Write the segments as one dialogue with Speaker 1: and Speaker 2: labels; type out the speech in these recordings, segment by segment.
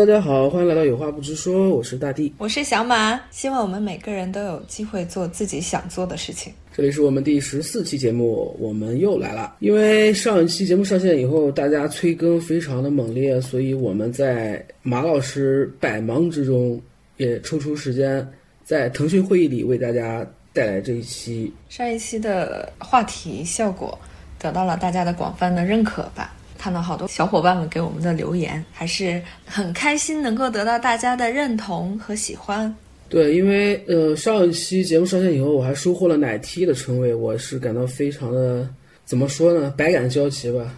Speaker 1: Hello，大家好，欢迎来到有话不直说，我是大地，
Speaker 2: 我是小马，希望我们每个人都有机会做自己想做的事情。
Speaker 1: 这里是我们第十四期节目，我们又来了。因为上一期节目上线以后，大家催更非常的猛烈，所以我们在马老师百忙之中，也抽出时间在腾讯会议里为大家带来这一期。
Speaker 2: 上一期的话题效果得到了大家的广泛的认可吧。看到好多小伙伴们给我们的留言，还是很开心能够得到大家的认同和喜欢。
Speaker 1: 对，因为呃上一期节目上线以后，我还收获了奶 T 的称谓，我是感到非常的怎么说呢，百感交集吧。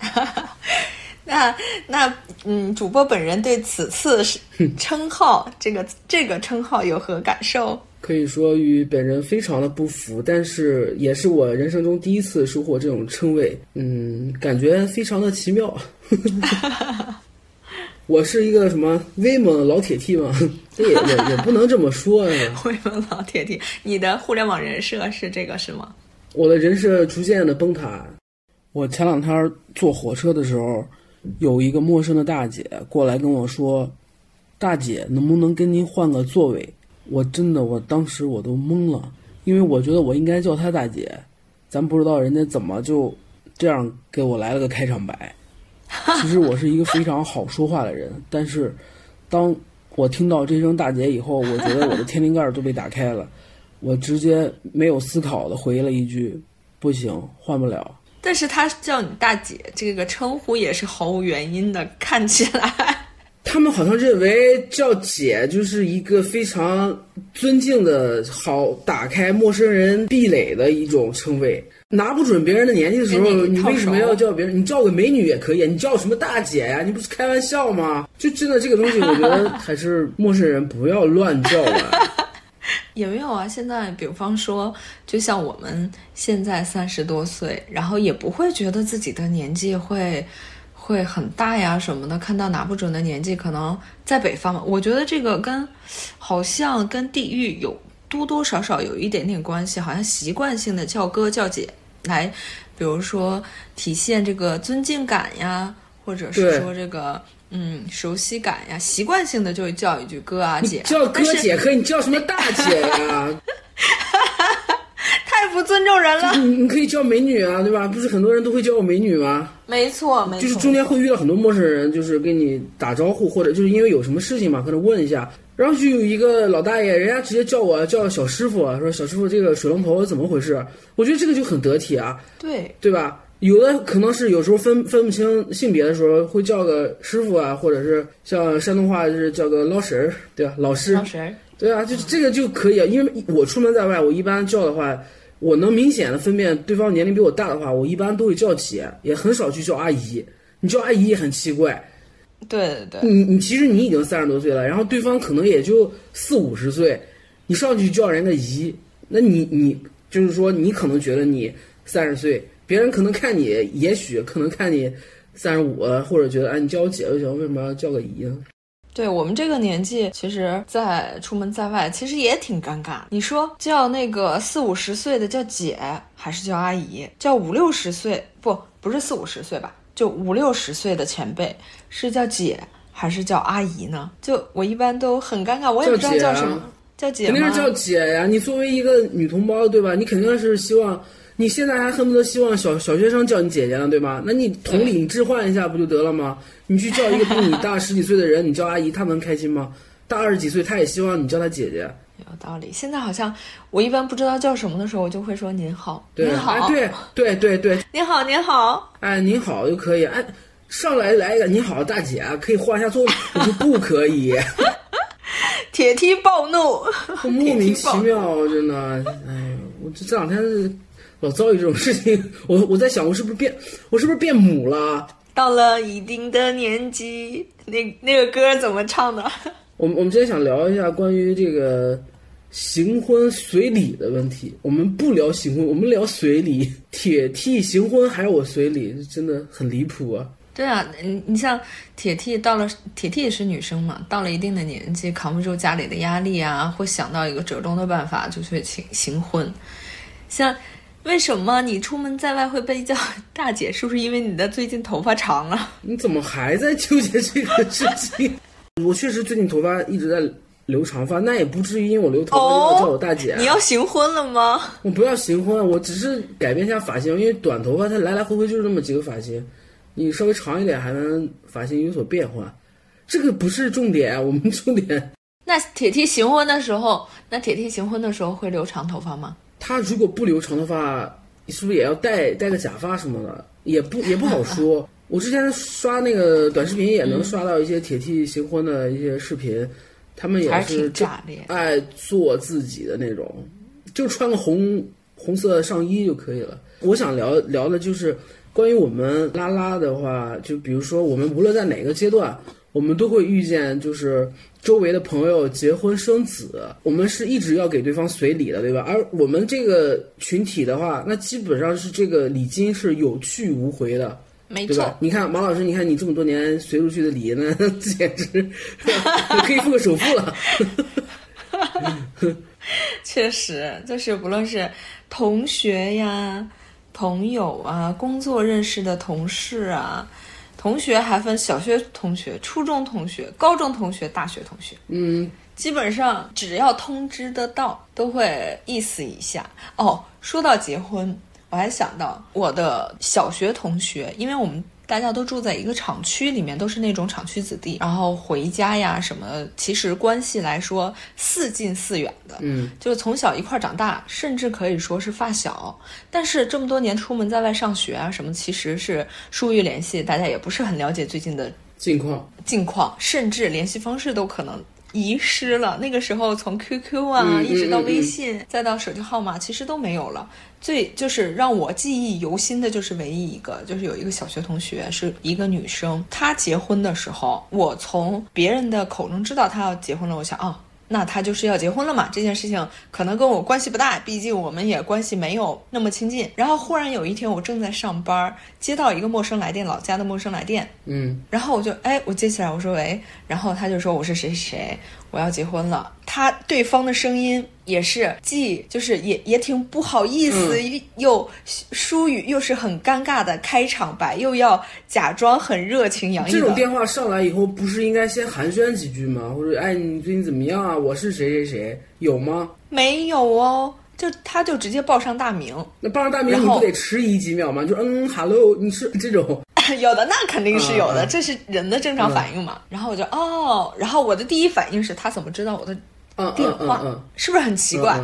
Speaker 2: 那那嗯，主播本人对此次 称号这个这个称号有何感受？
Speaker 1: 可以说与本人非常的不符，但是也是我人生中第一次收获这种称谓，嗯，感觉非常的奇妙。我是一个什么威猛老铁 T 吗？这 也也也不能这么说呀。
Speaker 2: 威猛老铁 T，你的互联网人设是这个是吗？
Speaker 1: 我的人设逐渐的崩塌。我前两天坐火车的时候，有一个陌生的大姐过来跟我说：“大姐，能不能跟您换个座位？”我真的，我当时我都懵了，因为我觉得我应该叫她大姐，咱不知道人家怎么就这样给我来了个开场白。其实我是一个非常好说话的人，但是当我听到这声大姐以后，我觉得我的天灵盖都被打开了，我直接没有思考的回了一句：“不行，换不了。”
Speaker 2: 但是她叫你大姐，这个称呼也是毫无原因的，看起来。
Speaker 1: 他们好像认为叫姐就是一个非常尊敬的、好打开陌生人壁垒的一种称谓。拿不准别人的年纪的时候，你为什么要叫别人？你叫个美女也可以，你叫什么大姐呀？你不是开玩笑吗？就真的这个东西，我觉得还是陌生人不要乱叫了。
Speaker 2: 也没有啊？现在比方说，就像我们现在三十多岁，然后也不会觉得自己的年纪会。会很大呀什么的，看到拿不准的年纪，可能在北方嘛。我觉得这个跟好像跟地域有多多少少有一点点关系，好像习惯性的叫哥叫姐来，比如说体现这个尊敬感呀，或者是说这个嗯熟悉感呀，习惯性的就会叫一句哥啊姐。
Speaker 1: 叫哥姐可以，你叫什么大姐呀？
Speaker 2: 太不尊重人了。
Speaker 1: 你你可以叫美女啊，对吧？不是很多人都会叫我美女吗？
Speaker 2: 没错，没错。
Speaker 1: 就是中间会遇到很多陌生人，就是跟你打招呼，或者就是因为有什么事情嘛，可能问一下。然后就有一个老大爷，人家直接叫我叫小师傅，说小师傅这个水龙头怎么回事？我觉得这个就很得体啊。
Speaker 2: 对，
Speaker 1: 对吧？有的可能是有时候分分不清性别的时候，会叫个师傅啊，或者是像山东话就是叫个老婶儿，对吧？老师。
Speaker 2: 老婶儿。
Speaker 1: 对啊，就这个就可以啊，因为我出门在外，我一般叫的话。我能明显的分辨对方年龄比我大的话，我一般都会叫姐，也很少去叫阿姨。你叫阿姨也很奇怪。
Speaker 2: 对对对。你
Speaker 1: 你其实你已经三十多岁了，然后对方可能也就四五十岁，你上去叫人个姨，那你你就是说你可能觉得你三十岁，别人可能看你也许可能看你三十五，或者觉得哎你叫我姐就行，为什么要叫个姨呢？
Speaker 2: 对我们这个年纪，其实，在出门在外，其实也挺尴尬。你说叫那个四五十岁的叫姐，还是叫阿姨？叫五六十岁不不是四五十岁吧？就五六十岁的前辈是叫姐还是叫阿姨呢？就我一般都很尴尬，我也不知道叫什么，叫姐
Speaker 1: 肯定是叫姐呀。你作为一个女同胞，对吧？你肯定是希望。你现在还恨不得希望小小学生叫你姐姐呢，对吧？那你同理，你置换一下不就得了吗？你去叫一个比你大十几岁的人，你叫阿姨，他能开心吗？大二十几岁，他也希望你叫他姐姐。
Speaker 2: 有道理。现在好像我一般不知道叫什么的时候，我就会说您好，您好，
Speaker 1: 对对对对，
Speaker 2: 您好您好，
Speaker 1: 哎您好就可以，哎上来来一个您好大姐，可以换一下座位。我说不可以，
Speaker 2: 铁梯暴怒，
Speaker 1: 莫名 其妙，真的，哎，我这这两天。老遭遇这种事情，我我在想，我是不是变，我是不是变母了？
Speaker 2: 到了一定的年纪，那那个歌怎么唱的？
Speaker 1: 我们我们今天想聊一下关于这个行婚随礼的问题。我们不聊行婚，我们聊随礼。铁 T 行婚还要我随礼，真的很离谱啊！
Speaker 2: 对啊，你你像铁 T 到了，铁 T 也是女生嘛，到了一定的年纪，扛不住家里的压力啊，会想到一个折中的办法，就去行行婚，像。为什么你出门在外会被叫 大姐？是不是因为你的最近头发长了？
Speaker 1: 你怎么还在纠结这个事情？我确实最近头发一直在留长发，那也不至于因为我留头发就要叫我大姐。
Speaker 2: 你要行婚了吗？
Speaker 1: 我不要行婚，我只是改变一下发型，因为短头发它来来回回就是那么几个发型，你稍微长一点还能发型有所变化。这个不是重点，我们重点。
Speaker 2: 那铁 T 行婚的时候，那铁 T 行婚的时候会留长头发吗？
Speaker 1: 他如果不留长头发，是不是也要戴戴个假发什么的？也不也不好说。我之前刷那个短视频也能刷到一些铁 T 行婚的一些视频，他们也
Speaker 2: 是炸裂，
Speaker 1: 爱做自己的那种，就穿个红红色上衣就可以了。我想聊聊的就是关于我们拉拉的话，就比如说我们无论在哪个阶段。我们都会遇见，就是周围的朋友结婚生子，我们是一直要给对方随礼的，对吧？而我们这个群体的话，那基本上是这个礼金是有去无回的，
Speaker 2: 没
Speaker 1: 错。你看马老师，你看你这么多年随出去的礼，那 简直可以付个首付了。
Speaker 2: 确实，就是不论是同学呀、朋友啊、工作认识的同事啊。同学还分小学同学、初中同学、高中同学、大学同学。
Speaker 1: 嗯，
Speaker 2: 基本上只要通知得到，都会意思一下。哦，说到结婚，我还想到我的小学同学，因为我们。大家都住在一个厂区里面，都是那种厂区子弟，然后回家呀什么，其实关系来说似近似远的，
Speaker 1: 嗯，
Speaker 2: 就从小一块长大，甚至可以说是发小。但是这么多年出门在外上学啊什么，其实是疏于联系，大家也不是很了解最近的
Speaker 1: 近况，
Speaker 2: 近况，甚至联系方式都可能。遗失了。那个时候，从 QQ 啊，一直到微信，再到手机号码，其实都没有了。最就是让我记忆犹新的，就是唯一一个，就是有一个小学同学，是一个女生。她结婚的时候，我从别人的口中知道她要结婚了。我想，哦。那他就是要结婚了嘛？这件事情可能跟我关系不大，毕竟我们也关系没有那么亲近。然后忽然有一天，我正在上班，接到一个陌生来电，老家的陌生来电。
Speaker 1: 嗯，
Speaker 2: 然后我就哎，我接起来，我说喂，然后他就说我是谁谁，我要结婚了。他对方的声音也是既就是也也挺不好意思，又疏语，又是很尴尬的开场白，又要假装很热情洋溢。
Speaker 1: 这种电话上来以后，不是应该先寒暄几句吗？或者哎，你最近怎么样啊？我是谁谁谁，有吗？
Speaker 2: 没有哦，就他就直接报上大名。
Speaker 1: 那报上大名你不得迟疑几秒吗？就嗯，hello，你是这种。
Speaker 2: 有的那肯定是有的，这是人的正常反应嘛。然后我就哦，然后我的第一反应是他怎么知道我的？电话是不是很奇怪？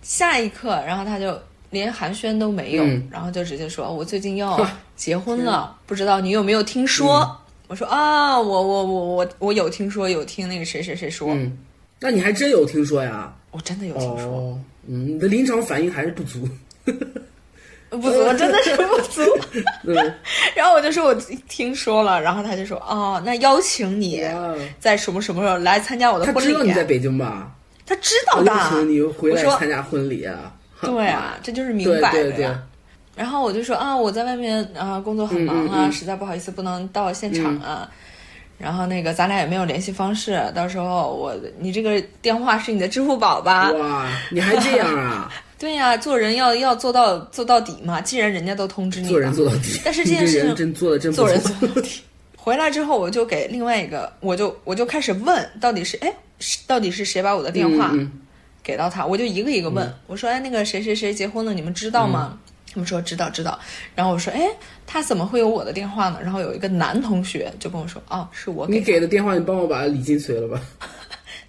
Speaker 2: 下一刻，然后他就连寒暄都没有，然后就直接说：“我最近要结婚了，不知道你有没有听说？”我说：“啊，我我我我我有听说，有听那个谁谁谁说。”
Speaker 1: 那你还真有听说呀？
Speaker 2: 我真的有听说。
Speaker 1: 嗯，你的临场反应还是不足，
Speaker 2: 不足，真的是不足。然后我就说我听说了，然后他就说：“哦，那邀请你在什么什么时候来参加我的婚礼？”
Speaker 1: 他知道你在北京吧？
Speaker 2: 他知道的。
Speaker 1: 邀请你回来参加婚礼啊？
Speaker 2: 对啊，这就是明摆的呀。然后我就说啊，我在外面啊工作很忙啊，实在不好意思不能到现场啊。然后那个咱俩也没有联系方式，到时候我你这个电话是你的支付宝吧？
Speaker 1: 哇，你还这样啊？
Speaker 2: 对呀，做人要要做到做到底嘛。既然人家都通知你，
Speaker 1: 做人做到底。
Speaker 2: 但是这件事情
Speaker 1: 真做的真
Speaker 2: 做人做到底。回来之后，我就给另外一个，我就我就开始问，到底是哎，到底是谁把我的电话给到他？我就一个一个问，我说哎，那个谁谁谁结婚了，你们知道吗？他们说知道知道。然后我说哎，他怎么会有我的电话呢？然后有一个男同学就跟我说，哦，是我给
Speaker 1: 你给的电话，你帮我把礼金随了吧。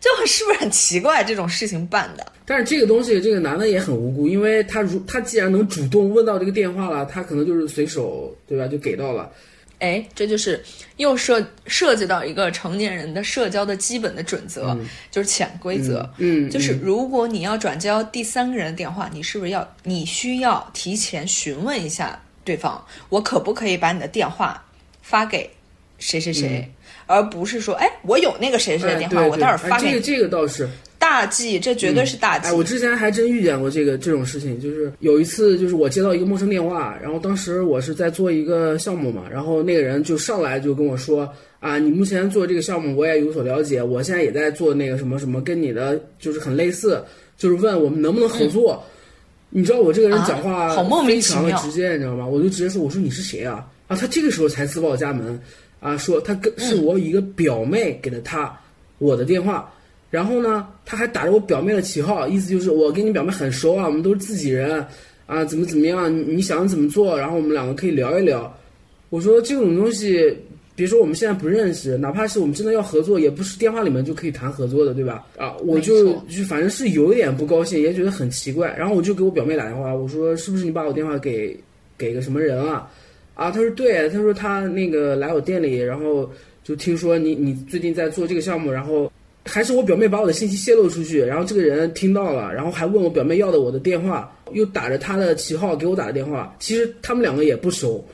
Speaker 2: 就是不是很奇怪这种事情办的？
Speaker 1: 但是这个东西，这个男的也很无辜，因为他如他既然能主动问到这个电话了，他可能就是随手对吧就给到了。
Speaker 2: 哎，这就是又涉涉及到一个成年人的社交的基本的准则，就是潜规则。
Speaker 1: 嗯，
Speaker 2: 就是如果你要转交第三个人的电话，你是不是要你需要提前询问一下对方，我可不可以把你的电话发给谁谁谁？而不是说，哎，我有那个谁谁的电话，我待会儿发给
Speaker 1: 你。这个这个倒是
Speaker 2: 大忌，这绝对是大忌。
Speaker 1: 哎，我之前还真遇见过这个这种事情，就是有一次，就是我接到一个陌生电话，然后当时我是在做一个项目嘛，然后那个人就上来就跟我说，啊，你目前做这个项目我也有所了解，我现在也在做那个什么什么，跟你的就是很类似，就是问我们能不能合作。你知道我这个人讲话非常的直接，你知道吗？我就直接说，我说你是谁啊？啊，他这个时候才自报家门。啊，说他跟是我一个表妹给的他，我的电话，然后呢，他还打着我表妹的旗号，意思就是我跟你表妹很熟啊，我们都是自己人啊，怎么怎么样，你你想怎么做，然后我们两个可以聊一聊。我说这种东西，别说我们现在不认识，哪怕是我们真的要合作，也不是电话里面就可以谈合作的，对吧？啊，我就就反正是有一点不高兴，也觉得很奇怪。然后我就给我表妹打电话，我说是不是你把我电话给给个什么人啊？啊，他说对，他说他那个来我店里，然后就听说你你最近在做这个项目，然后还是我表妹把我的信息泄露出去，然后这个人听到了，然后还问我表妹要的我的电话，又打着他的旗号给我打的电话，其实他们两个也不熟，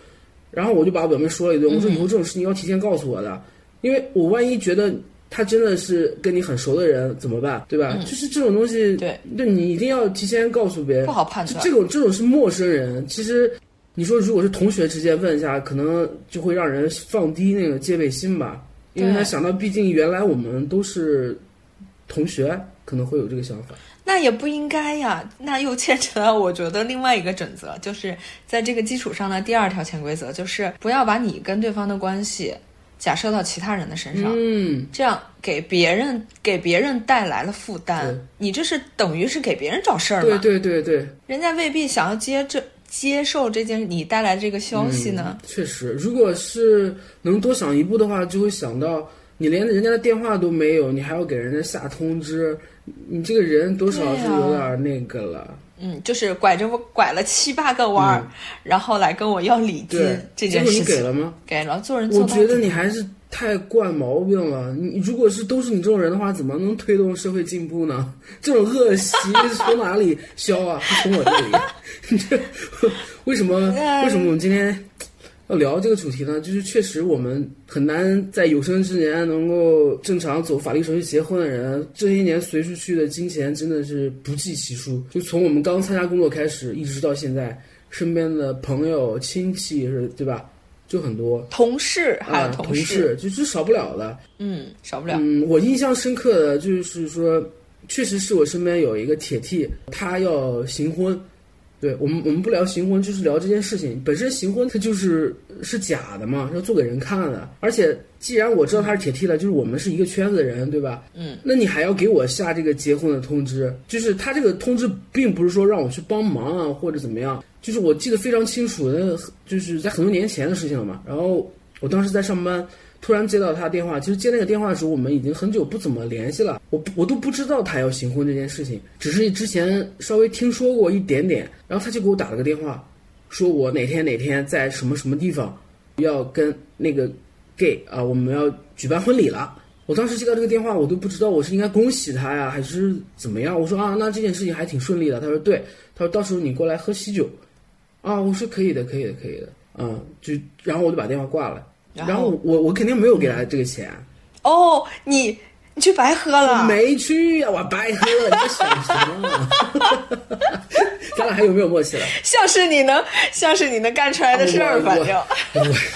Speaker 1: 然后我就把我表妹说了一顿，我说以后这种事情要提前告诉我的，因为我万一觉得。他真的是跟你很熟的人怎么办？对吧？就是这种东西，
Speaker 2: 对，
Speaker 1: 对你一定要提前告诉别人，
Speaker 2: 不好判断
Speaker 1: 这种这种是陌生人，其实你说如果是同学之间问一下，可能就会让人放低那个戒备心吧，因为他想到毕竟原来我们都是同学，可能会有这个想法。
Speaker 2: 那也不应该呀，那又牵扯到我觉得另外一个准则，就是在这个基础上的第二条潜规则，就是不要把你跟对方的关系假设到其他人的身上，
Speaker 1: 嗯，
Speaker 2: 这样给别人给别人带来了负担，你这是等于是给别人找事儿
Speaker 1: 对？对对对，
Speaker 2: 人家未必想要接这接受这件你带来的这个消息呢。
Speaker 1: 嗯确实，如果是能多想一步的话，就会想到你连人家的电话都没有，你还要给人家下通知，你这个人多少是有点那个了。
Speaker 2: 嗯，就是拐着我拐了七八个弯儿，然后来跟我要礼金这件事情。
Speaker 1: 给了吗？
Speaker 2: 给了，做人做
Speaker 1: 我觉得你还是太惯毛病了。你如果是都是你这种人的话，怎么能推动社会进步呢？这种恶习从哪里消啊？从我这里。你 这为什么？
Speaker 2: 哎
Speaker 1: 为什么我们今天要聊这个主题呢？就是确实我们很难在有生之年能够正常走法律程序结婚的人，这些年随出去的金钱真的是不计其数。就从我们刚参加工作开始，一直到现在，身边的朋友、亲戚是，对吧？就很多。
Speaker 2: 同事还有
Speaker 1: 啊，同
Speaker 2: 事，
Speaker 1: 事就是少不了的。
Speaker 2: 嗯，少不了。
Speaker 1: 嗯，我印象深刻的就是说，确实是我身边有一个铁 T，他要行婚。对我们，我们不聊行婚，就是聊这件事情本身。行婚它就是是假的嘛，要做给人看的。而且既然我知道他是铁 T 了，就是我们是一个圈子的人，对吧？
Speaker 2: 嗯，
Speaker 1: 那你还要给我下这个结婚的通知，就是他这个通知并不是说让我去帮忙啊或者怎么样，就是我记得非常清楚的，就是在很多年前的事情了嘛。然后我当时在上班。突然接到他电话，其实接那个电话的时候，我们已经很久不怎么联系了。我我都不知道他要行婚这件事情，只是之前稍微听说过一点点。然后他就给我打了个电话，说我哪天哪天在什么什么地方要跟那个 gay 啊，我们要举办婚礼了。我当时接到这个电话，我都不知道我是应该恭喜他呀，还是怎么样。我说啊，那这件事情还挺顺利的。他说对，他说到时候你过来喝喜酒，啊，我说可以的，可以的，可以的，嗯，就然后我就把电话挂了。然后我我肯定没有给他这个钱，
Speaker 2: 哦，你你去白喝了？
Speaker 1: 没去呀，我白喝了，你在想什么？咱俩还有没有默契了？
Speaker 2: 像是你能，像是你能干出来的事儿，
Speaker 1: 我
Speaker 2: 反正。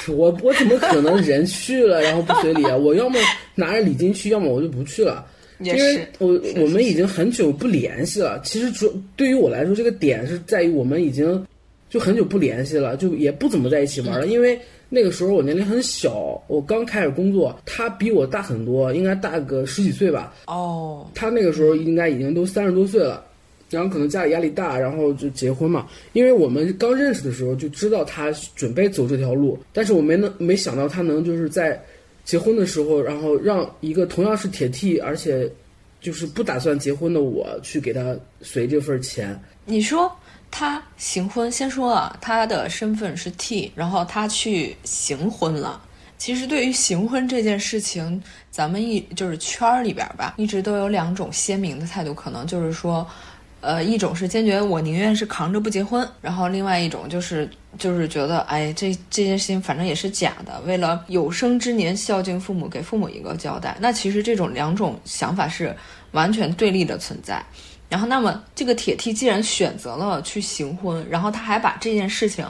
Speaker 1: 我我我怎么可能人去了然后不随礼啊？我要么拿着礼金去，要么我就不去了。因为我我们已经很久不联系了。其实主对于我来说，这个点是在于我们已经就很久不联系了，就也不怎么在一起玩了。因为那个时候我年龄很小，我刚开始工作，他比我大很多，应该大个十几岁吧。
Speaker 2: 哦，
Speaker 1: 他那个时候应该已经都三十多岁了，然后可能家里压力大，然后就结婚嘛。因为我们刚认识的时候就知道他准备走这条路，但是我没能没想到他能就是在结婚的时候，然后让一个同样是铁 T，而且就是不打算结婚的我去给他随这份钱。
Speaker 2: 你说他行婚，先说啊，他的身份是 T，然后他去行婚了。其实对于行婚这件事情，咱们一就是圈儿里边吧，一直都有两种鲜明的态度，可能就是说，呃，一种是坚决我宁愿是扛着不结婚，然后另外一种就是就是觉得，哎，这这件事情反正也是假的，为了有生之年孝敬父母，给父母一个交代。那其实这种两种想法是完全对立的存在。然后，那么这个铁梯既然选择了去行婚，然后他还把这件事情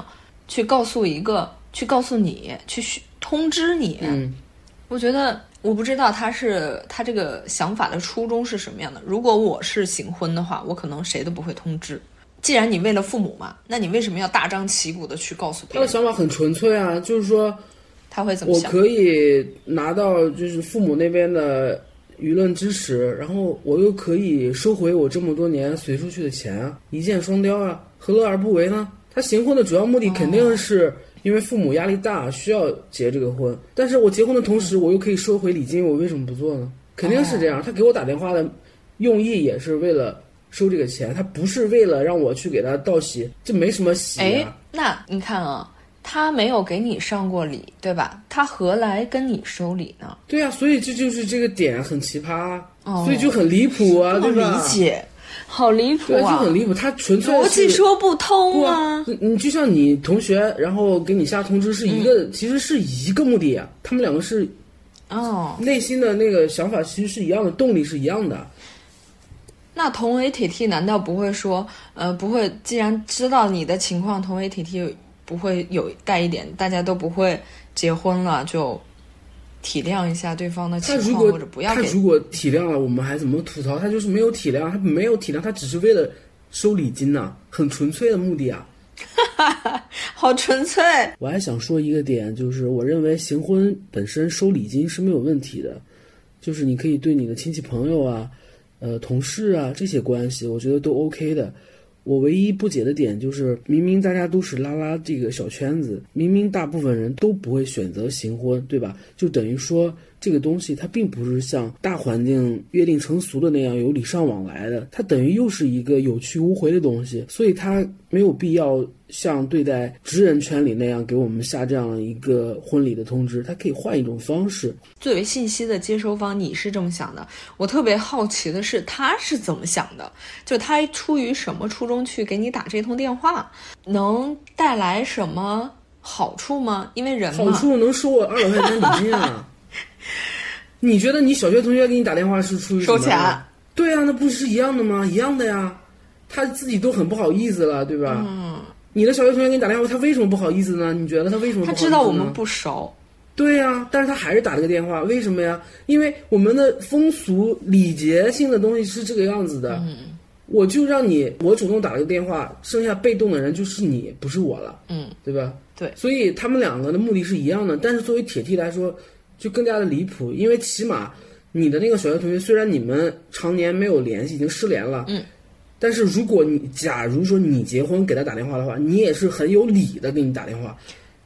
Speaker 2: 去告诉一个，去告诉你，去嘘通知你，
Speaker 1: 嗯，
Speaker 2: 我觉得我不知道他是他这个想法的初衷是什么样的。如果我是行婚的话，我可能谁都不会通知。既然你为了父母嘛，那你为什么要大张旗鼓的去告诉别
Speaker 1: 他的？想法很纯粹啊，就是说
Speaker 2: 他会怎么想？
Speaker 1: 我可以拿到就是父母那边的舆论支持，然后我又可以收回我这么多年随出去的钱啊，一箭双雕啊，何乐而不为呢？他行婚的主要目的肯定是因为父母压力大，需要结这个婚。但是我结婚的同时，我又可以收回礼金，我为什么不做呢？肯定是这样。他给我打电话的用意也是为了收这个钱，他不是为了让我去给他道喜，这没什么喜
Speaker 2: 哎
Speaker 1: 啊。，
Speaker 2: 那你看啊，他没有给你上过礼，对吧？他何来跟你收礼呢？
Speaker 1: 对呀、所以这就是这个点很奇葩啊，
Speaker 2: 哦
Speaker 1: 所以就很离谱啊，
Speaker 2: 不
Speaker 1: 对吧？
Speaker 2: 理解，好离谱
Speaker 1: 啊，就
Speaker 2: 啊！
Speaker 1: 很离谱。他纯粹
Speaker 2: 逻辑说不通啊！
Speaker 1: 啊，你就像你同学，然后给你下通知是一个，其实是一个目的啊。他们两个是
Speaker 2: 哦，
Speaker 1: 内心的那个想法其实是一样的，动力是一样的。
Speaker 2: 那同为铁 T 难道不会说，呃，不会？既然知道你的情况，同为铁 T 不会有带一点，大家都不会结婚了，就体谅一下对方的情况，或者不要
Speaker 1: 他如果体谅了，我们还怎么吐槽？他就是没有体谅，他没有体谅，他只是为了收礼金呐、很纯粹的目的啊。
Speaker 2: 哈 哈好纯粹。
Speaker 1: 我还想说一个点，就是我认为行婚本身收礼金是没有问题的，就是你可以对你的亲戚朋友啊、呃同事啊这些关系，我觉得都 OK 的。我唯一不解的点就是，明明大家都是拉拉这个小圈子，明明大部分人都不会选择行婚，对吧？就等于说这个东西它并不是像大环境约定成俗的那样有礼尚往来的，它等于又是一个有去无回的东西，所以它没有必要像对待职人圈里那样给我们下这样一个婚礼的通知，他可以换一种方式。
Speaker 2: 作为信息的接收方，你是这么想的。我特别好奇的是，他是怎么想的？就他出于什么初衷去给你打这通电话，能带来什么好处吗？因为人
Speaker 1: 好，处能收我二百块钱礼金啊！你觉得你小学同学给你打电话是出于什么
Speaker 2: 收钱？
Speaker 1: 对啊，那不是一样的吗？一样的呀，他自己都很不好意思了，对吧？嗯。你的小学同学给你打电话，他为什么不好意思呢？你觉得他为什么不
Speaker 2: 他
Speaker 1: 好意思呢？
Speaker 2: 知道我们不熟，
Speaker 1: 对呀、但是他还是打了个电话，为什么呀？因为我们的风俗礼节性的东西是这个样子的。嗯，我就让你我主动打了个电话，剩下被动的人就是你，不是我了。
Speaker 2: 嗯，
Speaker 1: 对吧？
Speaker 2: 对
Speaker 1: 所以他们两个的目的是一样的，但是作为铁 T 来说，就更加的离谱，因为起码你的那个小学同学，虽然你们常年没有联系，已经失联了，
Speaker 2: 嗯，
Speaker 1: 但是如果你假如说你结婚给他打电话的话，你也是很有理的给你打电话，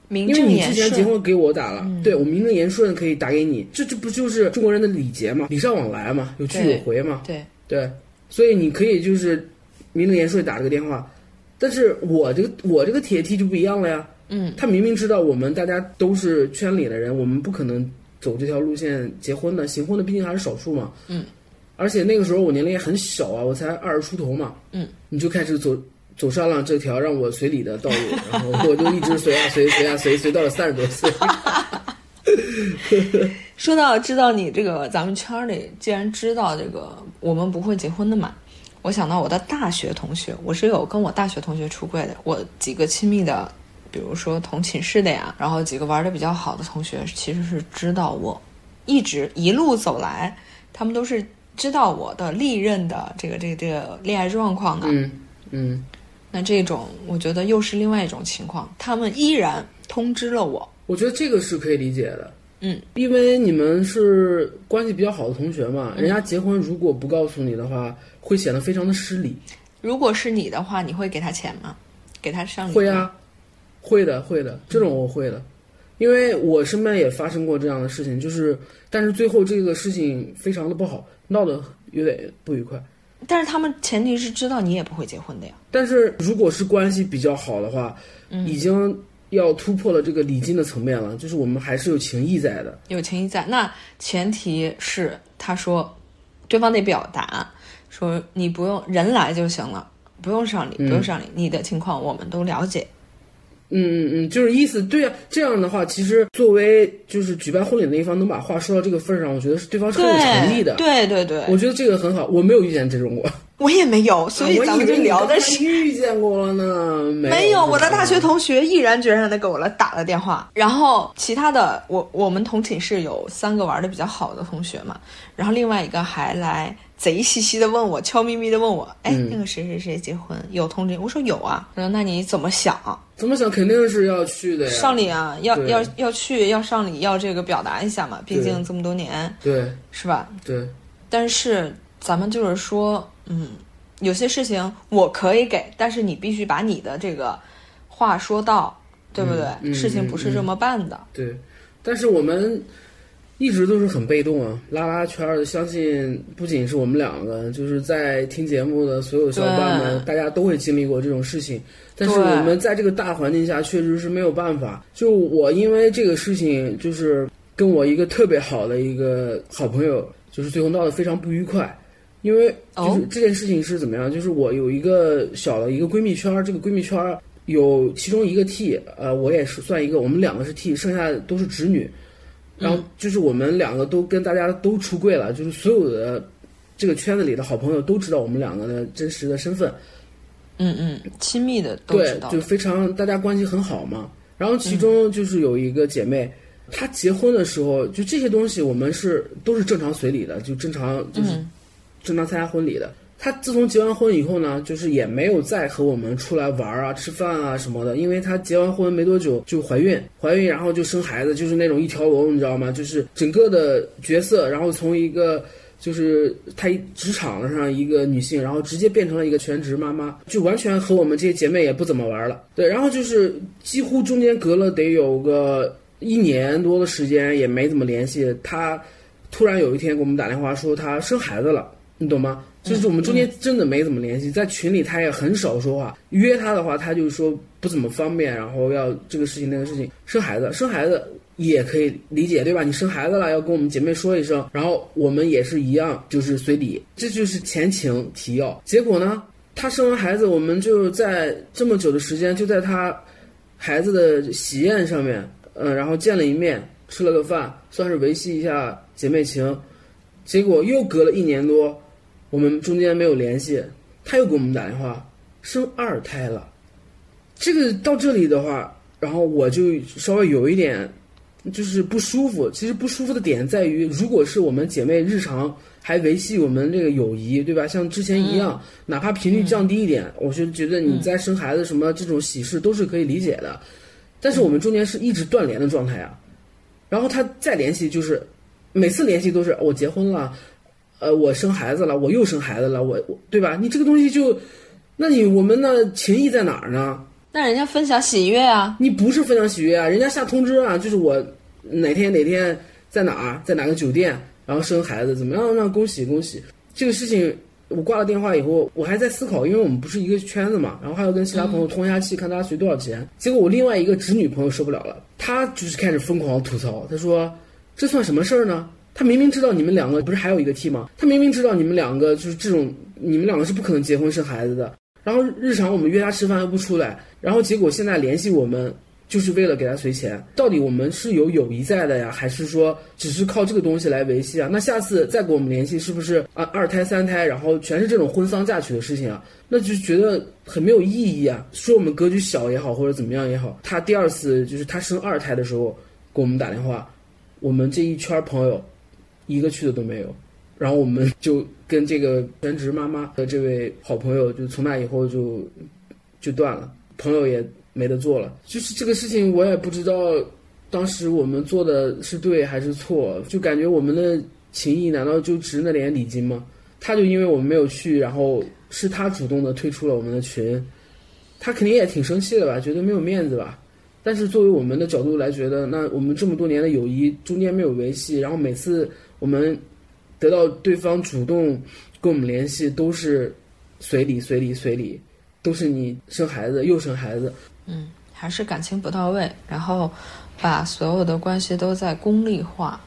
Speaker 2: 名
Speaker 1: 因为你
Speaker 2: 正言顺。
Speaker 1: 之前结婚给我打了，对我名正言顺可以打给你，这这不就是中国人的礼节嘛，礼尚往来嘛，有去有回嘛，
Speaker 2: 对，
Speaker 1: 对，所以你可以就是名正言顺打这个电话，但是我这个我这个铁 T 就不一样了呀，
Speaker 2: 嗯，
Speaker 1: 他明明知道我们大家都是圈里的人，我们不可能走这条路线结婚的，行婚的毕竟还是少数嘛，
Speaker 2: 嗯，
Speaker 1: 而且那个时候我年龄也很小啊，我才二十出头嘛，
Speaker 2: 嗯，
Speaker 1: 你就开始走。走上了这条让我随礼的道路，然后我就一直随啊 随随啊随，随到了三十多岁。
Speaker 2: 说到知道你这个咱们圈儿里，既然知道这个我们不会结婚的嘛，我想到我的大学同学，我是有跟我大学同学出柜的，我几个亲密的，比如说同寝室的呀，然后几个玩的比较好的同学，其实是知道我一直一路走来，他们都是知道我的历任的这个这个这个恋爱状况的。
Speaker 1: 嗯嗯，
Speaker 2: 那这种我觉得又是另外一种情况，他们依然通知了我。
Speaker 1: 我觉得这个是可以理解的。
Speaker 2: 嗯，
Speaker 1: 因为你们是关系比较好的同学嘛，人家结婚如果不告诉你的话，会显得非常的失礼。
Speaker 2: 如果是你的话，你会给他钱吗？给他上礼
Speaker 1: 会啊，会的，会的，这种我会的，因为我身边也发生过这样的事情，就是但是最后这个事情非常的不好，闹得有点不愉快。
Speaker 2: 但是他们前提是知道你也不会结婚的呀。
Speaker 1: 但是如果是关系比较好的话，已经要突破了这个礼金的层面了，就是我们还是有情谊在的。
Speaker 2: 有情谊在，那前提是他说，对方得表达说你不用人来就行了，不用上礼，不用上礼，你的情况我们都了解。
Speaker 1: 嗯嗯嗯，就是意思对呀、这样的话，其实作为就是举办婚礼的那一方，能把话说到这个份儿上，我觉得是对方是很有诚意的。
Speaker 2: 对对对，
Speaker 1: 我觉得这个很好，我没有遇见这种。过，
Speaker 2: 我也没有，所以
Speaker 1: 啊
Speaker 2: 咱们就聊的 是。
Speaker 1: 遇见过了呢，没有。
Speaker 2: 没有，
Speaker 1: 有，
Speaker 2: 我的大学同学毅然决然的给我了打了电话，然后其他的我我们同寝室有三个玩的比较好的同学嘛，然后另外一个还来贼兮兮的问我，悄咪咪的问我，哎，
Speaker 1: 嗯
Speaker 2: 那个谁谁谁结婚有通知？我说有啊，他说那你怎么想？
Speaker 1: 怎么想肯定是要去的呀。
Speaker 2: 上礼啊，要要要去要上礼，要这个表达一下嘛，毕竟这么多年
Speaker 1: 对
Speaker 2: 是吧？
Speaker 1: 对，
Speaker 2: 但是咱们就是说，嗯，有些事情我可以给，但是你必须把你的这个话说到，对不对？
Speaker 1: 嗯嗯
Speaker 2: 事情不是这么办的。
Speaker 1: 对，但是我们一直都是很被动啊。拉拉圈儿，相信不仅是我们两个，就是在听节目的所有小伙伴们，大家都会经历过这种事情。但是我们在这个大环境下，确实是没有办法。就我因为这个事情，就是跟我一个特别好的一个好朋友，就是最后闹得非常不愉快。因为就是
Speaker 2: 哦
Speaker 1: 这件事情是怎么样？就是我有一个小的一个闺蜜圈儿，这个闺蜜圈儿有其中一个 T，呃，我也是算一个，我们两个是 T，剩下的都是直女。然后就是我们两个都跟大家都出柜了，就是所有的这个圈子里的好朋友都知道我们两个的真实的身份，
Speaker 2: 嗯嗯，亲密的都
Speaker 1: 对
Speaker 2: 知道，
Speaker 1: 就非常大家关系很好嘛。然后其中就是有一个姐妹，她结婚的时候，就这些东西我们是都是正常随礼的，就正常就是
Speaker 2: 嗯。
Speaker 1: 正常参加婚礼的。她自从结完婚以后呢，就是也没有再和我们出来玩啊、吃饭啊什么的，因为她结完婚没多久就怀孕，怀孕然后就生孩子，就是那种一条龙，你知道吗？就是整个的角色，然后从一个就是她职场上一个女性，然后直接变成了一个全职妈妈，就完全和我们这些姐妹也不怎么玩了。对，然后就是几乎中间隔了得有个一年多的时间，也没怎么联系。她突然有一天给我们打电话说她生孩子了，你懂吗？就是我们中间真的没怎么联系，在群里她也很少说话。约她的话，她就说不怎么方便，然后要这个事情那个事情。生孩子，生孩子也可以理解，对吧？你生孩子了，要跟我们姐妹说一声，然后我们也是一样，就是随礼，这就是前情提要。结果呢，她生完孩子，我们就在这么久的时间，就在她孩子的喜宴上面，嗯、然后见了一面，吃了个饭，算是维系一下姐妹情。结果又隔了一年多，我们中间没有联系，他又给我们打电话，生二胎了。这个到这里的话，然后我就稍微有一点就是不舒服。其实不舒服的点在于，如果是我们姐妹日常还维系我们这个友谊，对吧？像之前一样，哪怕频率降低一点，我就觉得你在生孩子什么这种喜事都是可以理解的。但是我们中间是一直断联的状态啊。然后他再联系，就是每次联系都是我结婚了，呃，我生孩子了，我又生孩子了，我我对吧？你这个东西就，那你我们的情谊在哪儿呢？
Speaker 2: 那人家分享喜悦啊，
Speaker 1: 你不是分享喜悦啊，人家下通知啊，就是我哪天哪天在哪儿，在哪个酒店，然后生孩子怎么样？那恭喜恭喜！这个事情我挂了电话以后，我还在思考，因为我们不是一个圈子嘛，然后还要跟其他朋友通一下气，看大家随多少钱。结果我另外一个侄女朋友受不了了，她就是开始疯狂吐槽，她说这算什么事儿呢？他明明知道你们两个不是还有一个 T 吗？他明明知道你们两个就是这种，你们两个是不可能结婚生孩子的。然后日常我们约他吃饭又不出来，然后结果现在联系我们就是为了给他随钱。到底我们是有友谊在的呀，还是说只是靠这个东西来维系啊？那下次再跟我们联系，是不是啊二胎三胎，然后全是这种婚丧嫁娶的事情啊？那就觉得很没有意义啊。说我们格局小也好，或者怎么样也好，他第二次就是他生二胎的时候给我们打电话，我们这一圈朋友一个去的都没有。然后我们就跟这个全职妈妈的这位好朋友，就从那以后就就断了，朋友也没得做了。就是这个事情，我也不知道当时我们做的是对还是错，就感觉我们的情谊难道就值那点礼金吗？他就因为我们没有去，然后是他主动的退出了我们的群，他肯定也挺生气的吧，觉得没有面子吧。但是作为我们的角度来觉得，那我们这么多年的友谊中间没有维系，然后每次我们得到对方主动跟我们联系，都是随礼随礼随礼，都是你生孩子又生孩子，
Speaker 2: 嗯，还是感情不到位，然后把所有的关系都在功利化。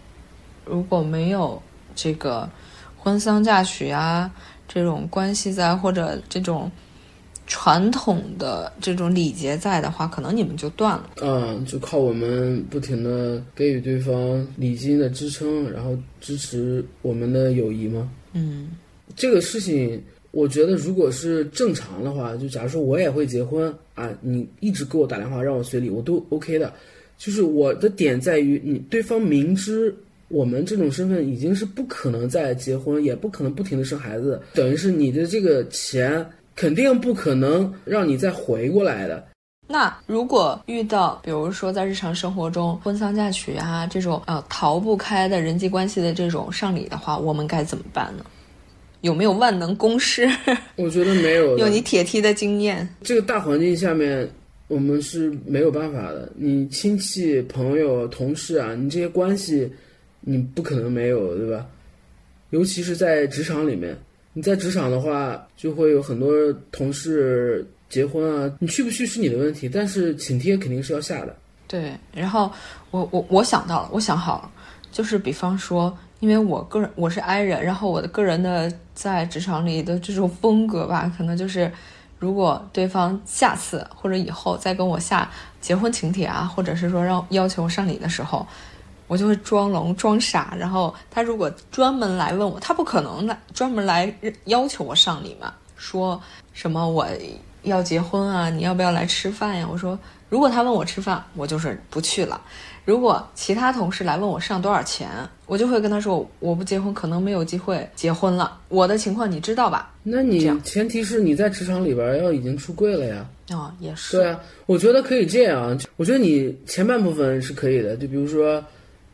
Speaker 2: 如果没有这个婚丧嫁娶啊这种关系在，或者这种传统的这种礼节在的话，可能你们就断了。
Speaker 1: 嗯，就靠我们不停的给予对方礼金的支撑，然后支持我们的友谊吗？
Speaker 2: 嗯
Speaker 1: 这个事情，我觉得如果是正常的话，就假如说我也会结婚啊，你一直给我打电话让我随礼，我都 OK 的。就是我的点在于，你对方明知我们这种身份已经是不可能再结婚，也不可能不停的生孩子，等于是你的这个钱肯定不可能让你再回过来的。
Speaker 2: 那如果遇到，比如说在日常生活中婚丧嫁娶啊这种呃逃不开的人际关系的这种上礼的话，我们该怎么办呢？有没有万能公式？
Speaker 1: 我觉得没有。
Speaker 2: 有你铁梯的经验。
Speaker 1: 这个大环境下面，我们是没有办法的。你亲戚、朋友、同事啊，你这些关系，你不可能没有，对吧？尤其是在职场里面，你在职场的话，就会有很多同事。结婚啊，你去不去是你的问题，但是请帖肯定是要下的。
Speaker 2: 对，然后我我我想到了，我想好了，就是比方说，因为我个人我是 I 人，然后我的个人的在职场里的这种风格吧，可能就是，如果对方下次或者以后再跟我下结婚请帖啊，或者是说让要求上礼的时候，我就会装聋装傻，然后他如果专门来问我，他不可能来专门来要求我上礼嘛，说什么我。要结婚啊，你要不要来吃饭呀？我说，如果他问我吃饭，我就是不去了。如果其他同事来问我上多少钱，我就会跟他说，我不结婚，可能没有机会结婚了。我的情况你知道吧？
Speaker 1: 那你前提是你在职场里边要已经出柜了呀。
Speaker 2: 哦，也是。
Speaker 1: 对啊，我觉得可以这样。我觉得你前半部分是可以的，就比如说，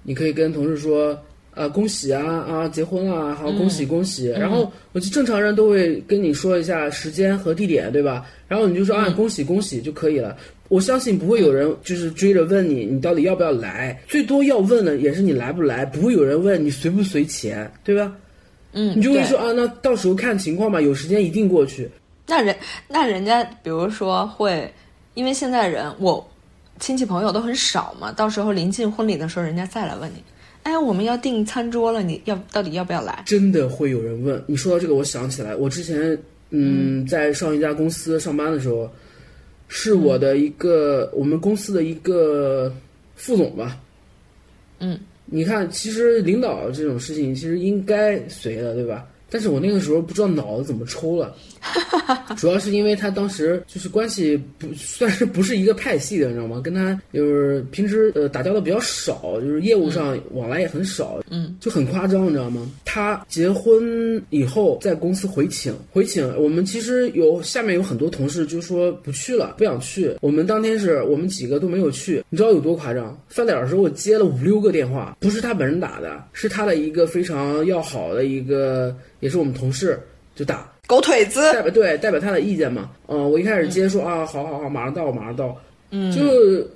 Speaker 1: 你可以跟同事说。啊，恭喜啊啊，结婚了，好，恭喜恭喜。然后，我就正常人都会跟你说一下时间和地点，对吧？然后你就说啊，恭喜恭喜就可以了。我相信不会有人就是追着问你，你到底要不要来。最多要问的也是你来不来，不会有人问你随不随钱，对吧？
Speaker 2: 嗯，
Speaker 1: 你就会说啊，那到时候看情况吧，有时间一定过去。
Speaker 2: 那人那人家比如说会，因为现在人我亲戚朋友都很少嘛，到时候临近婚礼的时候，人家再来问你。哎，我们要订餐桌了，你要到底要不要来？
Speaker 1: 真的会有人问。你说到这个，我想起来，我之前嗯，在上一家公司上班的时候，是我的一个我们公司的一个副总吧。
Speaker 2: 嗯，
Speaker 1: 你看，其实领导这种事情其实应该随的，对吧？但是我那个时候不知道脑子怎么抽了，主要是因为他当时就是关系不算是不是一个派系的，你知道吗？跟他就是平时呃打交道比较少，就是业务上往来也很少，
Speaker 2: 嗯，
Speaker 1: 就很夸张，你知道吗？他结婚以后在公司回请，回请我们其实有下面有很多同事就说不去了，不想去。我们当天是我们几个都没有去，你知道有多夸张？饭点的时候我接了五六个电话，不是他本人打的，是他的一个非常要好的一个。也是我们同事就打
Speaker 2: 狗腿子，
Speaker 1: 代表对代表他的意见嘛。嗯，我一开始接说啊，好好好，马上到，马上到。
Speaker 2: 嗯，
Speaker 1: 就